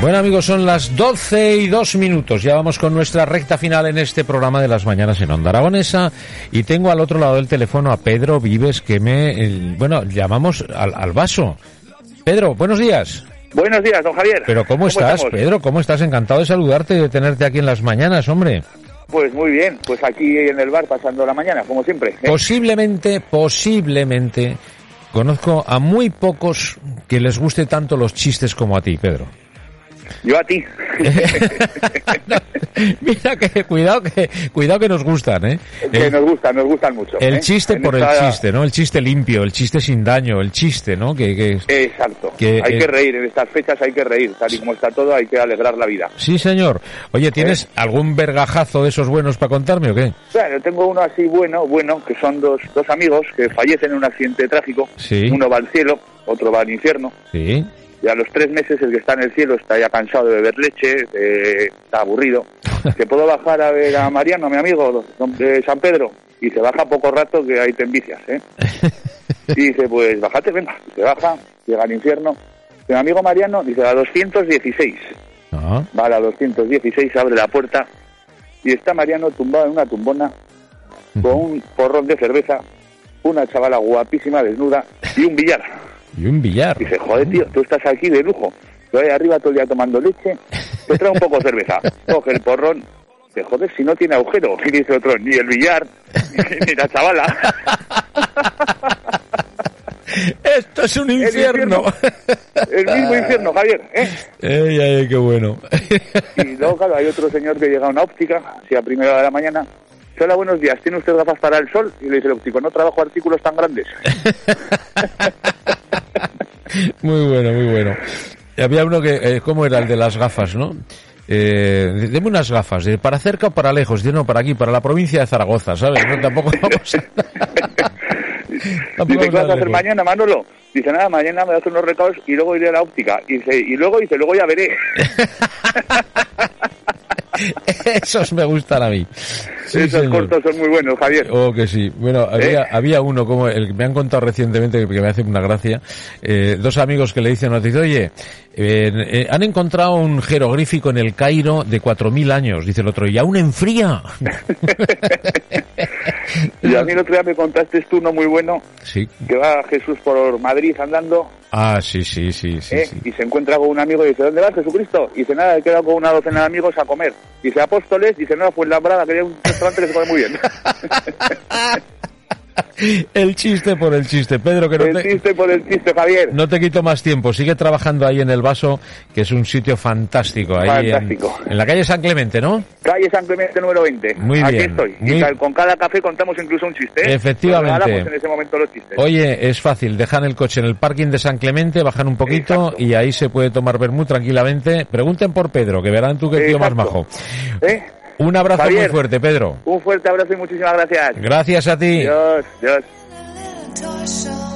Bueno amigos, son las 12 y 2 minutos. Ya vamos con nuestra recta final en este programa de las mañanas en Onda Aragonesa. Y tengo al otro lado del teléfono a Pedro Vives, que me, bueno, llamamos al, al vaso. Pedro, buenos días. Buenos días, don Javier. Pero ¿cómo, estás, estamos? Pedro? ¿Cómo estás? Encantado de saludarte y de tenerte aquí en las mañanas, hombre. Pues muy bien, pues aquí en el bar pasando la mañana, como siempre. ¿eh? Posiblemente, posiblemente, conozco a muy pocos que les guste tanto los chistes como a ti, Pedro. Yo a ti. Mira que cuidado que cuidado que nos gustan, ¿eh? que El, nos gustan, nos gustan mucho. el ¿eh? chiste En por el chiste, ¿no? El chiste limpio, el chiste sin daño, el chiste, ¿no? Que, que- Exacto. Que, hay que reír, en estas fechas hay que reír. Tal y como está todo, hay que alegrar la vida. Sí, señor. Oye, ¿tienes ¿Eh? algún vergajazo de esos buenos para contarme o qué? Bueno, tengo uno así bueno, bueno, que son dos, dos amigos que fallecen en un accidente trágico. Sí. Uno va al cielo, otro va al infierno. Sí. Y a los tres meses el que está en el cielo está ya cansado de beber leche, eh, está aburrido. ¿Que puedo bajar a ver a Mariano, mi amigo, de San Pedro? Y se baja poco rato que ahí te envicias, ¿eh? Y dice, pues bájate, venga. Se baja, llega al infierno. Mi amigo Mariano dice, a 216. Ah, Va a la 216, abre la puerta y está Mariano tumbado en una tumbona con un porrón de cerveza, una chavala guapísima desnuda y un billar. Y un billar. Dice, joder, tío, tú estás aquí de lujo. Yo ahí arriba todo el día tomando leche, te trae un poco de cerveza. Coge el porrón, dice, joder, si no tiene agujero. Y dice otro, ni el billar, ni la chavala. Esto es un infierno. El mismo infierno, Javier, ¿eh? Ey, ay, qué bueno. Y luego, claro, hay otro señor que llega a una óptica, así a primera hora de la mañana. Hola, buenos días. ¿Tiene usted gafas para el sol? Y le dice el óptico, no trabajo artículos tan grandes. Muy bueno, muy bueno. Había uno que, eh, ¿cómo era el de las gafas, no? Eh, deme unas gafas, de para cerca o para lejos, dice, no, para aquí, para la provincia de Zaragoza, ¿sabes? No, tampoco vamos a... Dice, ¿qué vas a hacer mañana, Manolo? Dice, nada, mañana me das unos recados y luego iré a la óptica. Y, dice, y luego dice, luego ya veré. Esos me gustan a mí. Sí, Esos señor. cortos son muy buenos, Javier. Oh, que sí. Bueno, había, ¿Eh? había uno como el que me han contado recientemente que me hace una gracia. Eh, dos amigos que le dicen, nos dice, oye, eh, eh, han encontrado un jeroglífico en el Cairo de 4.000 años. Dice el otro, y aún enfría. Y a mí el otro día me contaste tú uno muy bueno, sí. que va Jesús por Madrid andando Ah, sí, sí, sí, sí. ¿eh? sí. y se encuentra con un amigo y dice, ¿dónde vas, Jesucristo? Y dice, nada, he quedado con una docena de amigos a comer. Dice, Apóstoles, dice, no, fue en la Brada, que un restaurante que se come muy bien. El chiste por el chiste. Pedro, que no el te, chiste por el chiste, Javier. no te quito más tiempo. Sigue trabajando ahí en el vaso, que es un sitio fantástico. Ahí en- Fantástico. En, la calle San Clemente, ¿no? Calle San Clemente número 20. Muy Aquí bien, estoy. muy- Y ca- con cada café contamos incluso un chiste. ¿eh? Efectivamente. Nos regalamos en ese momento los chistes. Oye, es fácil, dejan el coche en el parking de San Clemente, bajan un poquito Exacto. y ahí se puede tomar vermut tranquilamente. Pregunten por Pedro, que verán tú qué tío más majo. ¿Eh? Un abrazo Javier. muy fuerte, Pedro. Un fuerte abrazo y muchísimas gracias. Gracias a ti. Dios, Dios.